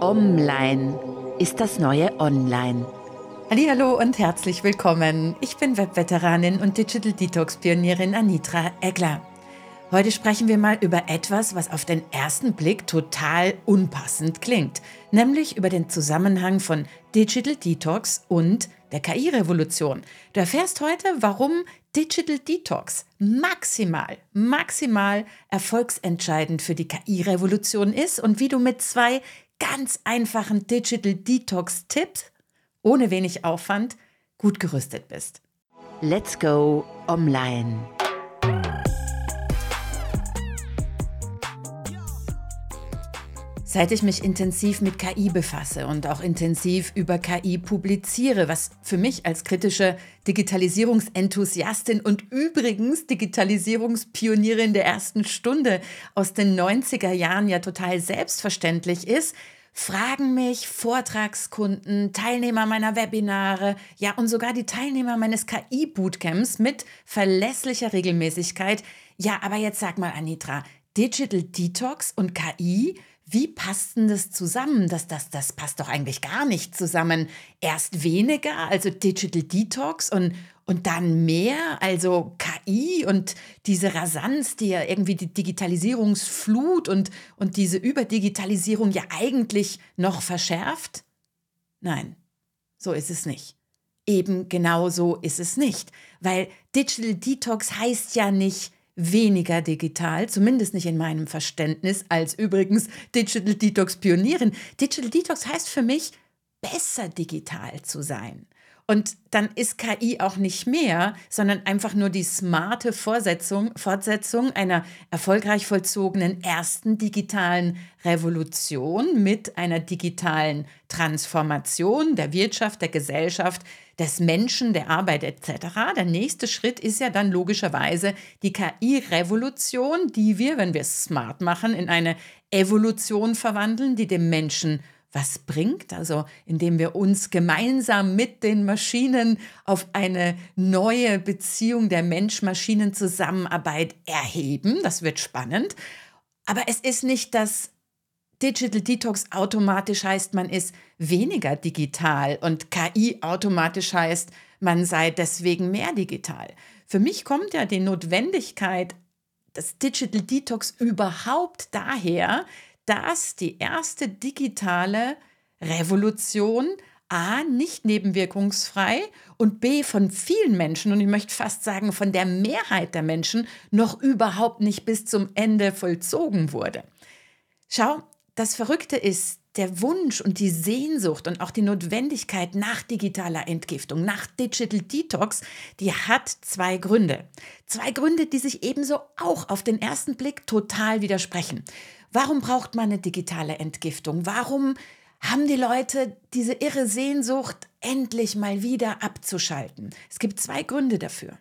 Online ist das neue Online. Hallo und herzlich willkommen. Ich bin Webveteranin und Digital Detox Pionierin Anitra Egler. Heute sprechen wir mal über etwas, was auf den ersten Blick total unpassend klingt, nämlich über den Zusammenhang von Digital Detox und der KI-Revolution. Du erfährst heute, warum Digital Detox maximal, maximal erfolgsentscheidend für die KI-Revolution ist und wie du mit zwei ganz einfachen Digital Detox-Tipps ohne wenig Aufwand gut gerüstet bist. Let's go online. Seit ich mich intensiv mit KI befasse und auch intensiv über KI publiziere, was für mich als kritische Digitalisierungsenthusiastin und übrigens Digitalisierungspionierin der ersten Stunde aus den 90er Jahren ja total selbstverständlich ist, fragen mich Vortragskunden, Teilnehmer meiner Webinare, ja und sogar die Teilnehmer meines KI-Bootcamps mit verlässlicher Regelmäßigkeit, ja, aber jetzt sag mal, Anitra, Digital Detox und KI, wie passt denn das zusammen? Das, das, das passt doch eigentlich gar nicht zusammen. Erst weniger, also Digital Detox und, und dann mehr, also KI und diese Rasanz, die ja irgendwie die Digitalisierungsflut und, und diese Überdigitalisierung ja eigentlich noch verschärft? Nein, so ist es nicht. Eben genau so ist es nicht, weil Digital Detox heißt ja nicht, weniger digital, zumindest nicht in meinem Verständnis, als übrigens Digital Detox Pionierin. Digital Detox heißt für mich, besser digital zu sein. Und dann ist KI auch nicht mehr, sondern einfach nur die smarte Fortsetzung, Fortsetzung einer erfolgreich vollzogenen ersten digitalen Revolution mit einer digitalen Transformation der Wirtschaft, der Gesellschaft, des Menschen, der Arbeit etc. Der nächste Schritt ist ja dann logischerweise die KI-Revolution, die wir, wenn wir es smart machen, in eine Evolution verwandeln, die dem Menschen was bringt, also indem wir uns gemeinsam mit den Maschinen auf eine neue Beziehung der Mensch-Maschinen-Zusammenarbeit erheben. Das wird spannend. Aber es ist nicht das Digital Detox automatisch heißt, man ist weniger digital und KI automatisch heißt, man sei deswegen mehr digital. Für mich kommt ja die Notwendigkeit des Digital Detox überhaupt daher, dass die erste digitale Revolution A nicht nebenwirkungsfrei und B von vielen Menschen und ich möchte fast sagen von der Mehrheit der Menschen noch überhaupt nicht bis zum Ende vollzogen wurde. Schau, das Verrückte ist, der Wunsch und die Sehnsucht und auch die Notwendigkeit nach digitaler Entgiftung, nach Digital Detox, die hat zwei Gründe. Zwei Gründe, die sich ebenso auch auf den ersten Blick total widersprechen. Warum braucht man eine digitale Entgiftung? Warum haben die Leute diese irre Sehnsucht, endlich mal wieder abzuschalten? Es gibt zwei Gründe dafür.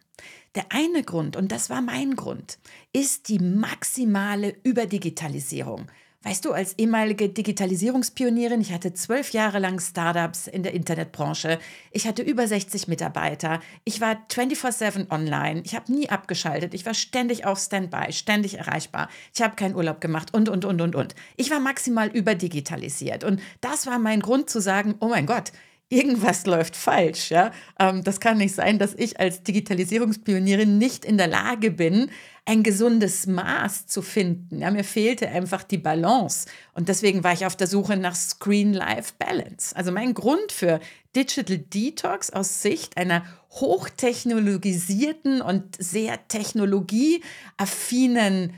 Der eine Grund, und das war mein Grund, ist die maximale Überdigitalisierung. Weißt du, als ehemalige Digitalisierungspionierin, ich hatte zwölf Jahre lang Startups in der Internetbranche. Ich hatte über 60 Mitarbeiter. Ich war 24-7 online. Ich habe nie abgeschaltet. Ich war ständig auf Standby, ständig erreichbar. Ich habe keinen Urlaub gemacht und, und, und, und, und. Ich war maximal überdigitalisiert. Und das war mein Grund zu sagen, oh mein Gott, irgendwas läuft falsch. Ja? Ähm, das kann nicht sein, dass ich als Digitalisierungspionierin nicht in der Lage bin, ein gesundes Maß zu finden. Ja, mir fehlte einfach die Balance. Und deswegen war ich auf der Suche nach Screen-Life-Balance. Also mein Grund für Digital Detox aus Sicht einer hochtechnologisierten und sehr technologieaffinen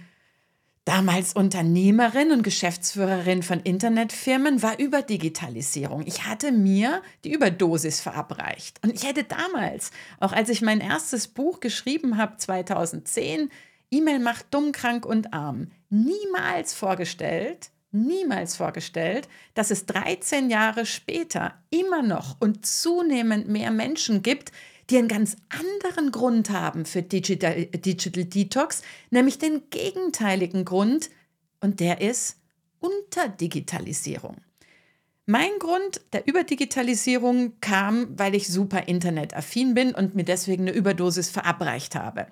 damals Unternehmerin und Geschäftsführerin von Internetfirmen, war über Digitalisierung. Ich hatte mir die Überdosis verabreicht. Und ich hätte damals, auch als ich mein erstes Buch geschrieben habe, 2010, E-Mail macht dumm, krank und arm, niemals vorgestellt, niemals vorgestellt, dass es 13 Jahre später immer noch und zunehmend mehr Menschen gibt, die einen ganz anderen Grund haben für Digital, Digital Detox, nämlich den gegenteiligen Grund, und der ist Unterdigitalisierung. Mein Grund der Überdigitalisierung kam, weil ich super internetaffin bin und mir deswegen eine Überdosis verabreicht habe.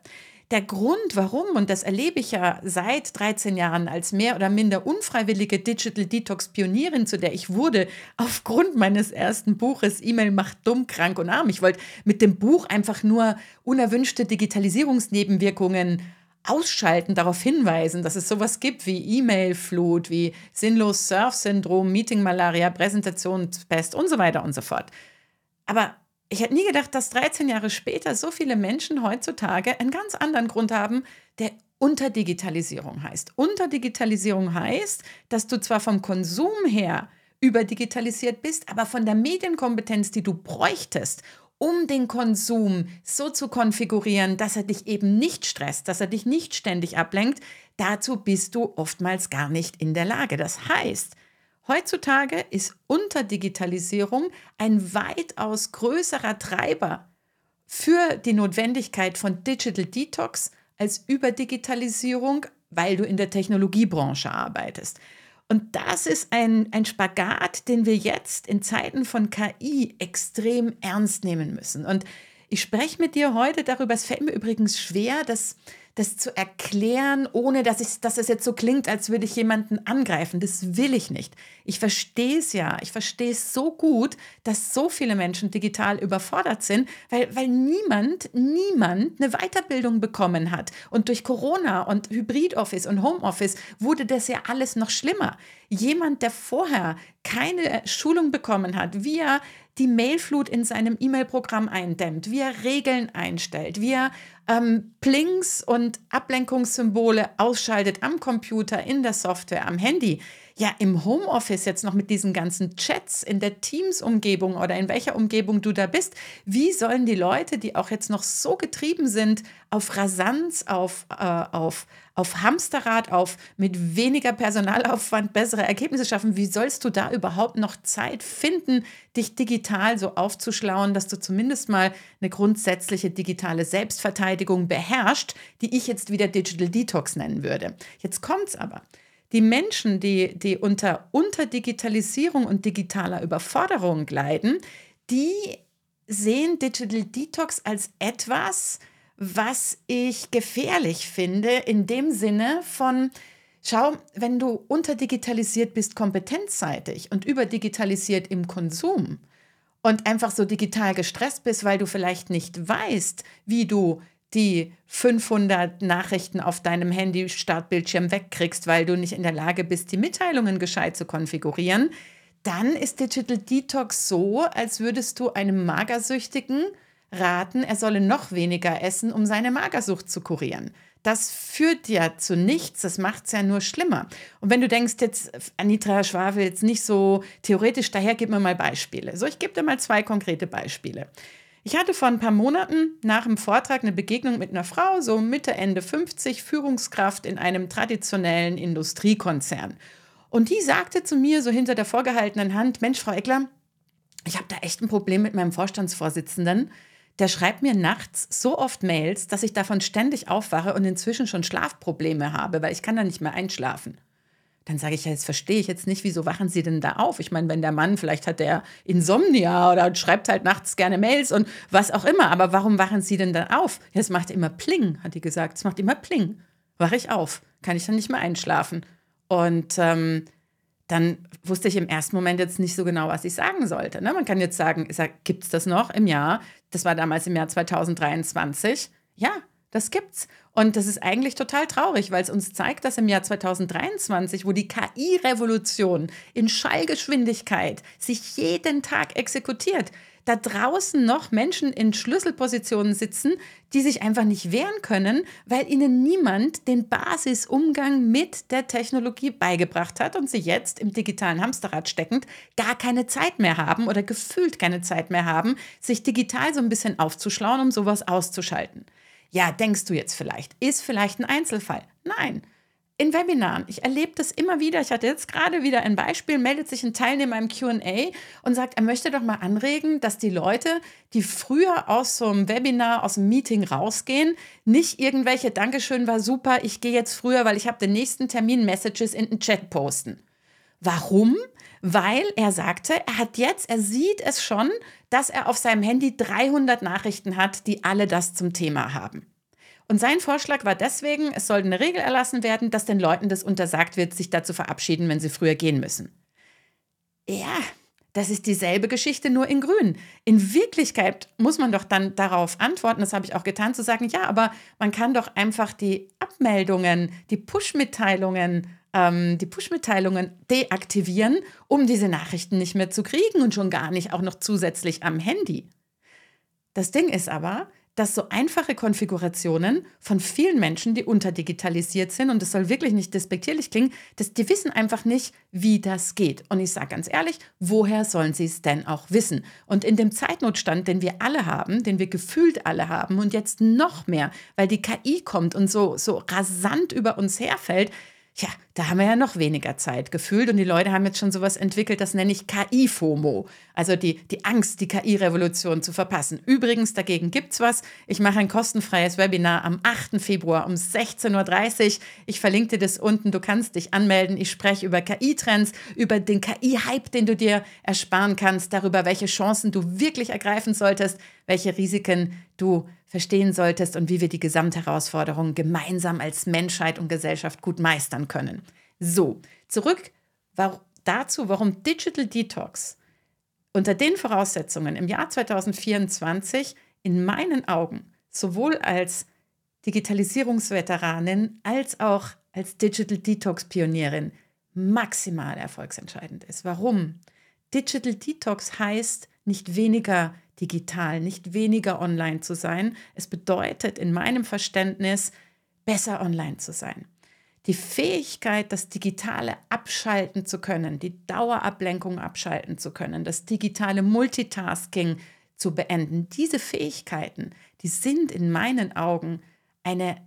Der Grund, warum, und das erlebe ich ja seit 13 Jahren als mehr oder minder unfreiwillige Digital Detox Pionierin, zu der ich wurde, aufgrund meines ersten Buches E-Mail macht dumm, krank und arm. Ich wollte mit dem Buch einfach nur unerwünschte Digitalisierungsnebenwirkungen ausschalten, darauf hinweisen, dass es sowas gibt wie E-Mail-Flut, wie sinnlos Surf-Syndrom, Meeting-Malaria, Präsentationspest und so weiter und so fort. Aber ich hätte nie gedacht, dass 13 Jahre später so viele Menschen heutzutage einen ganz anderen Grund haben, der Unterdigitalisierung heißt. Unterdigitalisierung heißt, dass du zwar vom Konsum her überdigitalisiert bist, aber von der Medienkompetenz, die du bräuchtest, um den Konsum so zu konfigurieren, dass er dich eben nicht stresst, dass er dich nicht ständig ablenkt, dazu bist du oftmals gar nicht in der Lage. Das heißt, Heutzutage ist Unterdigitalisierung ein weitaus größerer Treiber für die Notwendigkeit von Digital Detox als Überdigitalisierung, weil du in der Technologiebranche arbeitest. Und das ist ein, ein Spagat, den wir jetzt in Zeiten von KI extrem ernst nehmen müssen. Und ich spreche mit dir heute darüber, es fällt mir übrigens schwer, das das zu erklären, ohne dass, ich, dass es jetzt so klingt, als würde ich jemanden angreifen. Das will ich nicht. Ich verstehe es ja. Ich verstehe es so gut, dass so viele Menschen digital überfordert sind, weil, weil niemand, niemand eine Weiterbildung bekommen hat. Und durch Corona und Hybrid-Office und Homeoffice wurde das ja alles noch schlimmer. Jemand, der vorher keine Schulung bekommen hat, wie er die Mailflut in seinem E-Mail-Programm eindämmt, wie er Regeln einstellt, wie er ähm, Plinks und Ablenkungssymbole ausschaltet am Computer, in der Software, am Handy. Ja, im Homeoffice jetzt noch mit diesen ganzen Chats in der Teams-Umgebung oder in welcher Umgebung du da bist. Wie sollen die Leute, die auch jetzt noch so getrieben sind auf Rasanz, auf, äh, auf, auf Hamsterrad, auf mit weniger Personalaufwand bessere Ergebnisse schaffen, wie sollst du da überhaupt noch Zeit finden, dich digital so aufzuschlauen, dass du zumindest mal eine grundsätzliche digitale Selbstverteidigung beherrscht, die ich jetzt wieder Digital Detox nennen würde. Jetzt kommt's aber. Die Menschen, die, die unter Unterdigitalisierung und digitaler Überforderung leiden, die sehen Digital Detox als etwas, was ich gefährlich finde, in dem Sinne von, schau, wenn du unterdigitalisiert bist kompetenzseitig und überdigitalisiert im Konsum und einfach so digital gestresst bist, weil du vielleicht nicht weißt, wie du die 500 Nachrichten auf deinem Handy-Startbildschirm wegkriegst, weil du nicht in der Lage bist, die Mitteilungen gescheit zu konfigurieren, dann ist Digital Detox so, als würdest du einem Magersüchtigen raten, er solle noch weniger essen, um seine Magersucht zu kurieren. Das führt ja zu nichts, das macht es ja nur schlimmer. Und wenn du denkst, jetzt Anitra Schwafel jetzt nicht so theoretisch daher, gib mir mal Beispiele. So, ich gebe dir mal zwei konkrete Beispiele. Ich hatte vor ein paar Monaten nach dem Vortrag eine Begegnung mit einer Frau, so Mitte, Ende 50, Führungskraft in einem traditionellen Industriekonzern. Und die sagte zu mir so hinter der vorgehaltenen Hand, Mensch, Frau Eckler, ich habe da echt ein Problem mit meinem Vorstandsvorsitzenden. Der schreibt mir nachts so oft Mails, dass ich davon ständig aufwache und inzwischen schon Schlafprobleme habe, weil ich kann da nicht mehr einschlafen. Dann sage ich ja, jetzt verstehe ich jetzt nicht, wieso wachen Sie denn da auf? Ich meine, wenn der Mann, vielleicht hat der Insomnia oder schreibt halt nachts gerne Mails und was auch immer, aber warum wachen Sie denn da auf? Ja, es macht immer Pling, hat die gesagt. Es macht immer Pling. Wache ich auf, kann ich dann nicht mehr einschlafen. Und ähm, dann wusste ich im ersten Moment jetzt nicht so genau, was ich sagen sollte. Ne? Man kann jetzt sagen, gibt es das noch im Jahr? Das war damals im Jahr 2023. Ja, das gibt's. Und das ist eigentlich total traurig, weil es uns zeigt, dass im Jahr 2023, wo die KI-Revolution in Schallgeschwindigkeit sich jeden Tag exekutiert, da draußen noch Menschen in Schlüsselpositionen sitzen, die sich einfach nicht wehren können, weil ihnen niemand den Basisumgang mit der Technologie beigebracht hat und sie jetzt im digitalen Hamsterrad steckend gar keine Zeit mehr haben oder gefühlt keine Zeit mehr haben, sich digital so ein bisschen aufzuschlauen, um sowas auszuschalten. Ja, denkst du jetzt vielleicht, ist vielleicht ein Einzelfall. Nein. In Webinaren, ich erlebe das immer wieder. Ich hatte jetzt gerade wieder ein Beispiel, meldet sich ein Teilnehmer im QA und sagt, er möchte doch mal anregen, dass die Leute, die früher aus so einem Webinar, aus einem Meeting rausgehen, nicht irgendwelche Dankeschön war super, ich gehe jetzt früher, weil ich habe den nächsten Termin Messages in den Chat posten. Warum? Weil er sagte, er hat jetzt, er sieht es schon, dass er auf seinem Handy 300 Nachrichten hat, die alle das zum Thema haben. Und sein Vorschlag war deswegen, es sollte eine Regel erlassen werden, dass den Leuten das untersagt wird, sich dazu verabschieden, wenn sie früher gehen müssen. Ja, das ist dieselbe Geschichte, nur in Grün. In Wirklichkeit muss man doch dann darauf antworten, das habe ich auch getan, zu sagen, ja, aber man kann doch einfach die Abmeldungen, die Push-Mitteilungen, ähm, die Push-Mitteilungen deaktivieren, um diese Nachrichten nicht mehr zu kriegen und schon gar nicht auch noch zusätzlich am Handy. Das Ding ist aber, dass so einfache Konfigurationen von vielen Menschen, die unterdigitalisiert sind, und das soll wirklich nicht despektierlich klingen, dass die wissen einfach nicht, wie das geht. Und ich sage ganz ehrlich, woher sollen sie es denn auch wissen? Und in dem Zeitnotstand, den wir alle haben, den wir gefühlt alle haben und jetzt noch mehr, weil die KI kommt und so, so rasant über uns herfällt, ja, da haben wir ja noch weniger Zeit gefühlt und die Leute haben jetzt schon sowas entwickelt, das nenne ich KI-FOMO, also die, die Angst, die KI-Revolution zu verpassen. Übrigens, dagegen gibt es was. Ich mache ein kostenfreies Webinar am 8. Februar um 16.30 Uhr. Ich verlinke dir das unten, du kannst dich anmelden. Ich spreche über KI-Trends, über den KI-Hype, den du dir ersparen kannst, darüber, welche Chancen du wirklich ergreifen solltest, welche Risiken du verstehen solltest und wie wir die Gesamtherausforderungen gemeinsam als Menschheit und Gesellschaft gut meistern können. So, zurück dazu, warum Digital Detox unter den Voraussetzungen im Jahr 2024 in meinen Augen sowohl als Digitalisierungsveteranin als auch als Digital Detox Pionierin maximal erfolgsentscheidend ist. Warum? Digital Detox heißt nicht weniger digital, nicht weniger online zu sein. Es bedeutet in meinem Verständnis, besser online zu sein. Die Fähigkeit, das Digitale abschalten zu können, die Dauerablenkung abschalten zu können, das digitale Multitasking zu beenden, diese Fähigkeiten, die sind in meinen Augen eine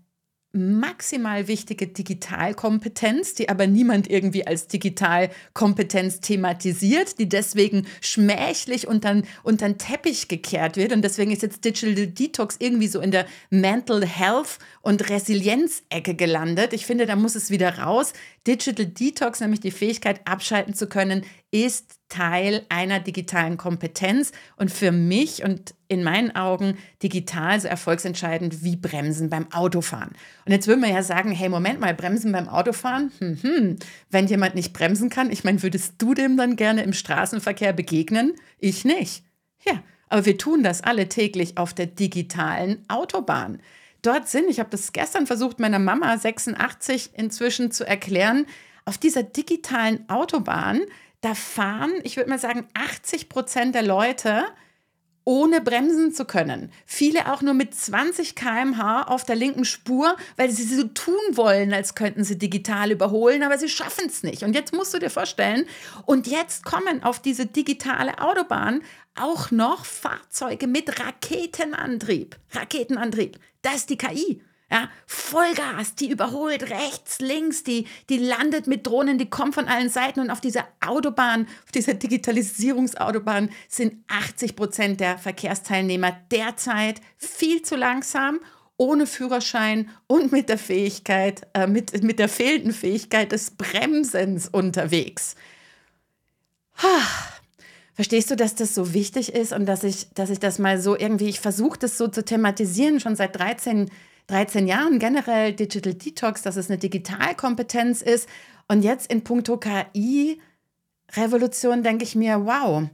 maximal wichtige Digitalkompetenz, die aber niemand irgendwie als Digitalkompetenz thematisiert, die deswegen schmächlich unter, unter den Teppich gekehrt wird. Und deswegen ist jetzt Digital Detox irgendwie so in der Mental Health und Resilienz-Ecke gelandet. Ich finde, da muss es wieder raus. Digital Detox, nämlich die Fähigkeit, abschalten zu können, ist Teil einer digitalen Kompetenz und für mich und in meinen Augen digital so erfolgsentscheidend wie Bremsen beim Autofahren. Und jetzt würde man ja sagen, hey, Moment mal, Bremsen beim Autofahren? Hm, hm. Wenn jemand nicht bremsen kann, ich meine, würdest du dem dann gerne im Straßenverkehr begegnen? Ich nicht. Ja, aber wir tun das alle täglich auf der digitalen Autobahn. Dort sind, ich habe das gestern versucht, meiner Mama 86 inzwischen zu erklären, auf dieser digitalen Autobahn da fahren, ich würde mal sagen, 80 Prozent der Leute ohne bremsen zu können. Viele auch nur mit 20 km/h auf der linken Spur, weil sie so tun wollen, als könnten sie digital überholen, aber sie schaffen es nicht. Und jetzt musst du dir vorstellen, und jetzt kommen auf diese digitale Autobahn auch noch Fahrzeuge mit Raketenantrieb. Raketenantrieb, das ist die KI. Ja, Vollgas, die überholt rechts, links, die, die landet mit Drohnen, die kommt von allen Seiten und auf dieser Autobahn, auf dieser Digitalisierungsautobahn sind 80 Prozent der Verkehrsteilnehmer derzeit viel zu langsam ohne Führerschein und mit der Fähigkeit, äh, mit, mit der fehlenden Fähigkeit des Bremsens unterwegs. Verstehst du, dass das so wichtig ist und dass ich, dass ich das mal so irgendwie, ich versuche das so zu thematisieren, schon seit 13 Jahren 13 Jahren generell Digital Detox, dass es eine Digitalkompetenz ist. Und jetzt in puncto KI-Revolution denke ich mir, wow,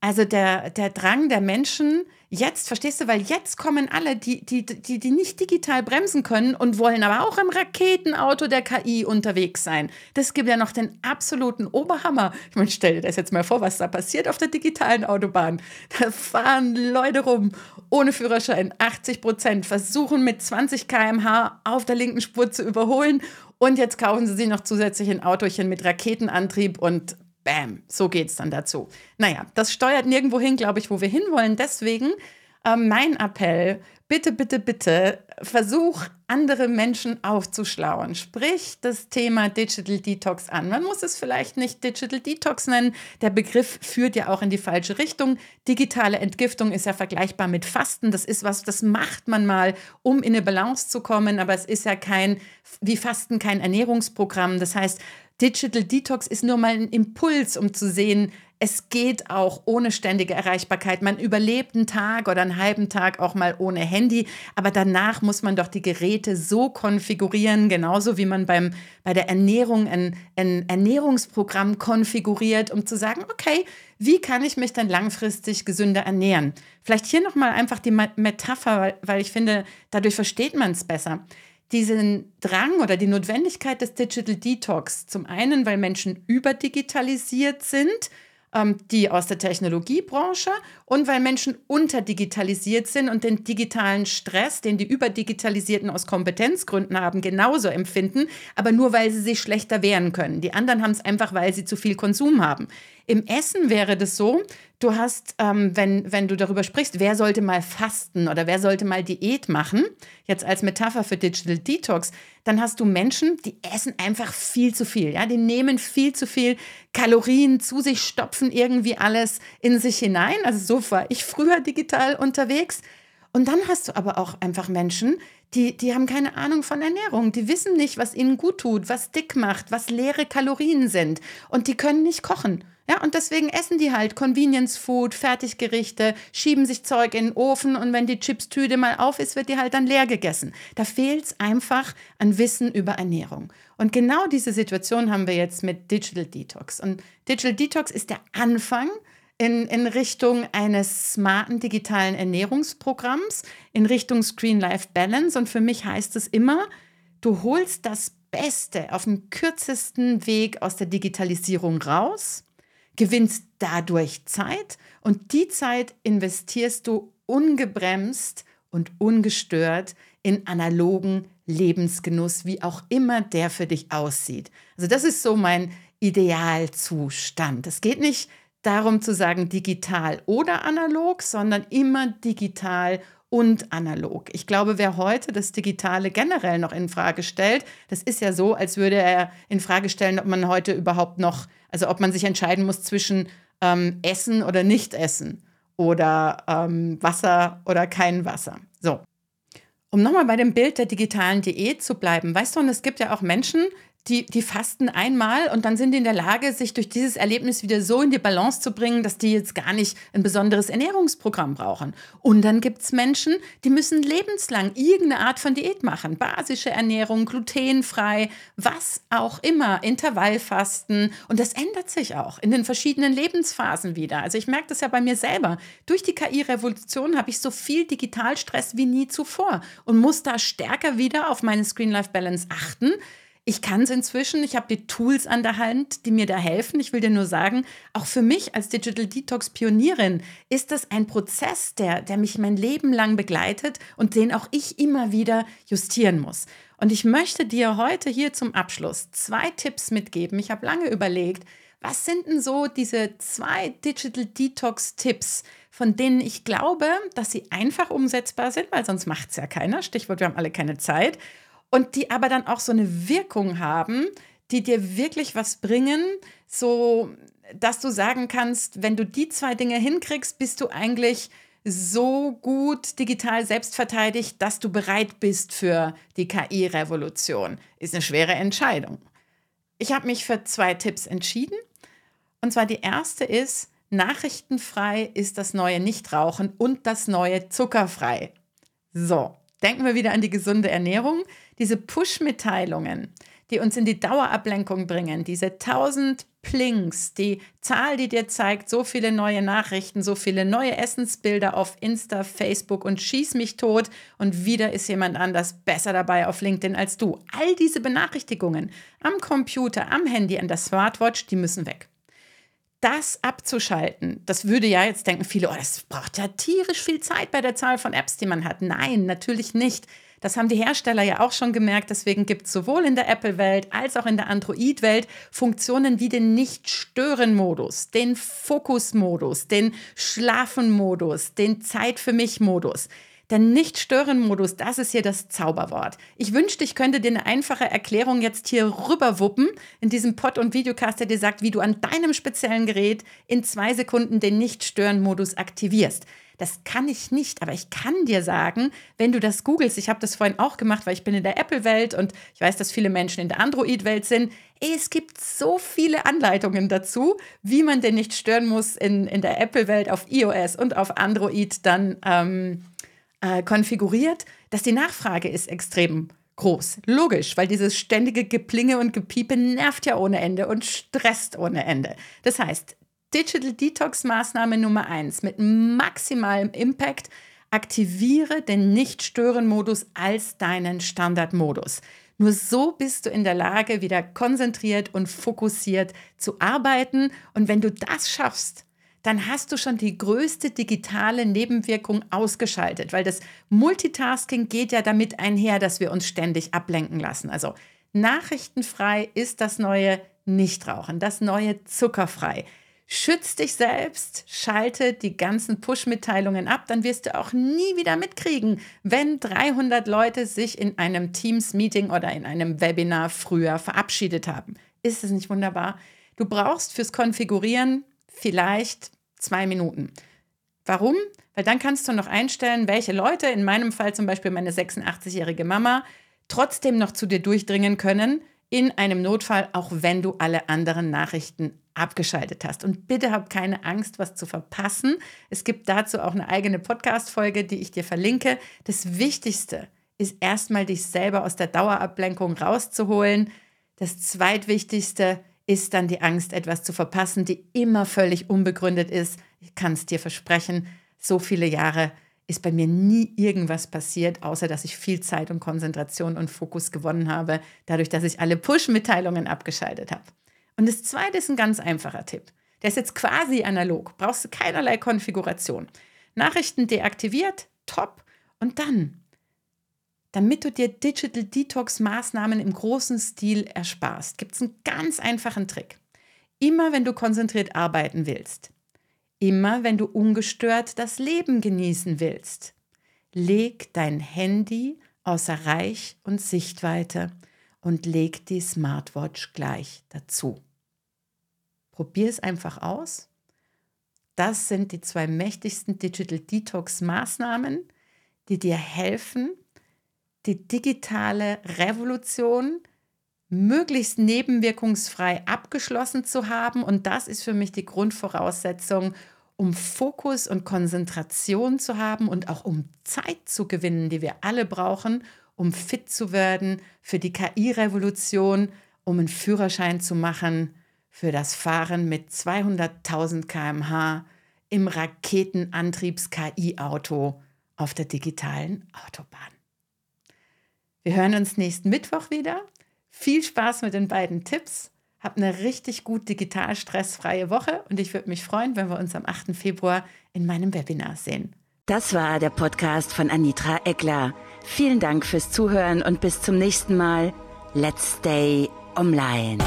also der, der Drang der Menschen, jetzt, verstehst du, weil jetzt kommen alle, die, die, die, die nicht digital bremsen können und wollen aber auch im Raketenauto der KI unterwegs sein. Das gibt ja noch den absoluten Oberhammer. Ich meine, stell dir das jetzt mal vor, was da passiert auf der digitalen Autobahn. Da fahren Leute rum ohne Führerschein, 80 Prozent, versuchen mit 20 km/h auf der linken Spur zu überholen und jetzt kaufen sie sich noch zusätzlich ein Autochen mit Raketenantrieb und Bam, so geht es dann dazu. Naja, das steuert nirgendwo hin, glaube ich, wo wir hinwollen. Deswegen äh, mein Appell, bitte, bitte, bitte, versuch andere Menschen aufzuschlauen. Sprich das Thema Digital Detox an. Man muss es vielleicht nicht Digital Detox nennen. Der Begriff führt ja auch in die falsche Richtung. Digitale Entgiftung ist ja vergleichbar mit Fasten. Das ist was, das macht man mal, um in eine Balance zu kommen. Aber es ist ja kein, wie Fasten, kein Ernährungsprogramm. Das heißt, Digital Detox ist nur mal ein Impuls, um zu sehen, es geht auch ohne ständige Erreichbarkeit. Man überlebt einen Tag oder einen halben Tag auch mal ohne Handy, aber danach muss man doch die Geräte so konfigurieren, genauso wie man beim, bei der Ernährung ein, ein Ernährungsprogramm konfiguriert, um zu sagen, okay, wie kann ich mich dann langfristig gesünder ernähren? Vielleicht hier nochmal einfach die Metapher, weil, weil ich finde, dadurch versteht man es besser diesen Drang oder die Notwendigkeit des Digital Detox. Zum einen, weil Menschen überdigitalisiert sind ähm, die aus der Technologiebranche und weil Menschen unterdigitalisiert sind und den digitalen Stress, den die Überdigitalisierten aus Kompetenzgründen haben, genauso empfinden, aber nur weil sie sich schlechter wehren können. Die anderen haben es einfach, weil sie zu viel Konsum haben. Im Essen wäre das so, du hast, ähm, wenn, wenn du darüber sprichst, wer sollte mal fasten oder wer sollte mal Diät machen, jetzt als Metapher für Digital Detox, dann hast du Menschen, die essen einfach viel zu viel. Ja? Die nehmen viel zu viel Kalorien zu sich, stopfen irgendwie alles in sich hinein. Also so war ich früher digital unterwegs. Und dann hast du aber auch einfach Menschen, die, die haben keine Ahnung von Ernährung. Die wissen nicht, was ihnen gut tut, was dick macht, was leere Kalorien sind. Und die können nicht kochen. Ja, und deswegen essen die halt Convenience Food, Fertiggerichte, schieben sich Zeug in den Ofen und wenn die Chipstüte mal auf ist, wird die halt dann leer gegessen. Da fehlt es einfach an Wissen über Ernährung. Und genau diese Situation haben wir jetzt mit Digital Detox. Und Digital Detox ist der Anfang in, in Richtung eines smarten digitalen Ernährungsprogramms, in Richtung Screen Life Balance. Und für mich heißt es immer, du holst das Beste auf dem kürzesten Weg aus der Digitalisierung raus gewinnst dadurch Zeit und die Zeit investierst du ungebremst und ungestört in analogen Lebensgenuss, wie auch immer der für dich aussieht. Also das ist so mein Idealzustand. Es geht nicht darum zu sagen digital oder analog, sondern immer digital und analog. Ich glaube, wer heute das Digitale generell noch in Frage stellt, das ist ja so, als würde er in Frage stellen, ob man heute überhaupt noch also ob man sich entscheiden muss zwischen ähm, Essen oder Nicht-Essen oder ähm, Wasser oder kein Wasser. So. Um nochmal bei dem Bild der digitalen Diät zu bleiben, weißt du, und es gibt ja auch Menschen, die, die fasten einmal und dann sind die in der Lage, sich durch dieses Erlebnis wieder so in die Balance zu bringen, dass die jetzt gar nicht ein besonderes Ernährungsprogramm brauchen. Und dann gibt es Menschen, die müssen lebenslang irgendeine Art von Diät machen. Basische Ernährung, glutenfrei, was auch immer, Intervallfasten. Und das ändert sich auch in den verschiedenen Lebensphasen wieder. Also ich merke das ja bei mir selber. Durch die KI-Revolution habe ich so viel Digitalstress wie nie zuvor und muss da stärker wieder auf meine Screen-Life-Balance achten ich kann es inzwischen, ich habe die Tools an der Hand, die mir da helfen. Ich will dir nur sagen, auch für mich als Digital Detox Pionierin ist das ein Prozess, der, der mich mein Leben lang begleitet und den auch ich immer wieder justieren muss. Und ich möchte dir heute hier zum Abschluss zwei Tipps mitgeben. Ich habe lange überlegt, was sind denn so diese zwei Digital Detox Tipps, von denen ich glaube, dass sie einfach umsetzbar sind, weil sonst macht es ja keiner. Stichwort, wir haben alle keine Zeit und die aber dann auch so eine Wirkung haben, die dir wirklich was bringen, so dass du sagen kannst, wenn du die zwei Dinge hinkriegst, bist du eigentlich so gut digital selbstverteidigt, dass du bereit bist für die KI-Revolution. Ist eine schwere Entscheidung. Ich habe mich für zwei Tipps entschieden. Und zwar die erste ist, nachrichtenfrei ist das neue Nichtrauchen und das neue zuckerfrei. So, denken wir wieder an die gesunde Ernährung. Diese Push-Mitteilungen, die uns in die Dauerablenkung bringen, diese 1000 Plinks, die Zahl, die dir zeigt, so viele neue Nachrichten, so viele neue Essensbilder auf Insta, Facebook und schieß mich tot und wieder ist jemand anders besser dabei auf LinkedIn als du. All diese Benachrichtigungen am Computer, am Handy, an der Smartwatch, die müssen weg das abzuschalten, das würde ja jetzt denken viele, oh, das braucht ja tierisch viel Zeit bei der Zahl von Apps, die man hat. Nein, natürlich nicht. Das haben die Hersteller ja auch schon gemerkt. Deswegen gibt es sowohl in der Apple-Welt als auch in der Android-Welt Funktionen wie den Nicht-Stören-Modus, den Fokus-Modus, den Schlafen-Modus, den Zeit Der Nicht-Stören-Modus, das ist hier das Zauberwort. Ich wünschte, ich könnte dir eine einfache Erklärung jetzt hier rüberwuppen in diesem Pod- und Videocast, der dir sagt, wie du an deinem speziellen Gerät in zwei Sekunden den Nicht-Stören-Modus aktivierst. Das kann ich nicht, aber ich kann dir sagen, wenn du das googelst, ich habe das vorhin auch gemacht, weil ich bin in der Apple-Welt und ich weiß, dass viele Menschen in der Android-Welt sind. Es gibt so viele Anleitungen dazu, wie man denn nicht stören muss in, in der Apple-Welt auf iOS und auf Android dann ähm, äh, konfiguriert, dass die Nachfrage ist extrem groß. Logisch, weil dieses ständige Geplinge und Gepiepe nervt ja ohne Ende und stresst ohne Ende. Das heißt, Digital Detox Maßnahme Nummer eins mit maximalem Impact. Aktiviere den Nicht-Stören-Modus als deinen Standardmodus. Nur so bist du in der Lage, wieder konzentriert und fokussiert zu arbeiten. Und wenn du das schaffst, dann hast du schon die größte digitale Nebenwirkung ausgeschaltet, weil das Multitasking geht ja damit einher, dass wir uns ständig ablenken lassen. Also nachrichtenfrei ist das neue Nichtrauchen, das neue zuckerfrei. Schütz dich selbst, schalte die ganzen Push-Mitteilungen ab, dann wirst du auch nie wieder mitkriegen, wenn 300 Leute sich in einem Teams-Meeting oder in einem Webinar früher verabschiedet haben. Ist es nicht wunderbar? Du brauchst fürs Konfigurieren vielleicht zwei Minuten. Warum? Weil dann kannst du noch einstellen, welche Leute, in meinem Fall zum Beispiel meine 86-jährige Mama, trotzdem noch zu dir durchdringen können in einem Notfall, auch wenn du alle anderen Nachrichten abgeschaltet hast. Und bitte hab keine Angst, was zu verpassen. Es gibt dazu auch eine eigene Podcast-Folge, die ich dir verlinke. Das Wichtigste ist erstmal, dich selber aus der Dauerablenkung rauszuholen. Das Zweitwichtigste ist dann die Angst, etwas zu verpassen, die immer völlig unbegründet ist. Ich kann es dir versprechen, so viele Jahre ist bei mir nie irgendwas passiert, außer dass ich viel Zeit und Konzentration und Fokus gewonnen habe, dadurch, dass ich alle Push-Mitteilungen abgeschaltet habe. Und das zweite ist ein ganz einfacher Tipp. Der ist jetzt quasi analog, brauchst du keinerlei Konfiguration. Nachrichten deaktiviert, top. Und dann, damit du dir Digital Detox Maßnahmen im großen Stil ersparst, gibt es einen ganz einfachen Trick. Immer wenn du konzentriert arbeiten willst, immer wenn du ungestört das Leben genießen willst, leg dein Handy außer Reich und Sichtweite und leg die Smartwatch gleich dazu. Probier es einfach aus. Das sind die zwei mächtigsten Digital Detox Maßnahmen, die dir helfen, die digitale Revolution möglichst nebenwirkungsfrei abgeschlossen zu haben. Und das ist für mich die Grundvoraussetzung, um Fokus und Konzentration zu haben und auch um Zeit zu gewinnen, die wir alle brauchen, um fit zu werden für die KI-Revolution, um einen Führerschein zu machen für das Fahren mit 200.000 km/h im Raketenantriebs-KI-Auto auf der digitalen Autobahn. Wir hören uns nächsten Mittwoch wieder. Viel Spaß mit den beiden Tipps. Hab eine richtig gut digital stressfreie Woche und ich würde mich freuen, wenn wir uns am 8. Februar in meinem Webinar sehen. Das war der Podcast von Anitra Eckler. Vielen Dank fürs Zuhören und bis zum nächsten Mal. Let's stay online.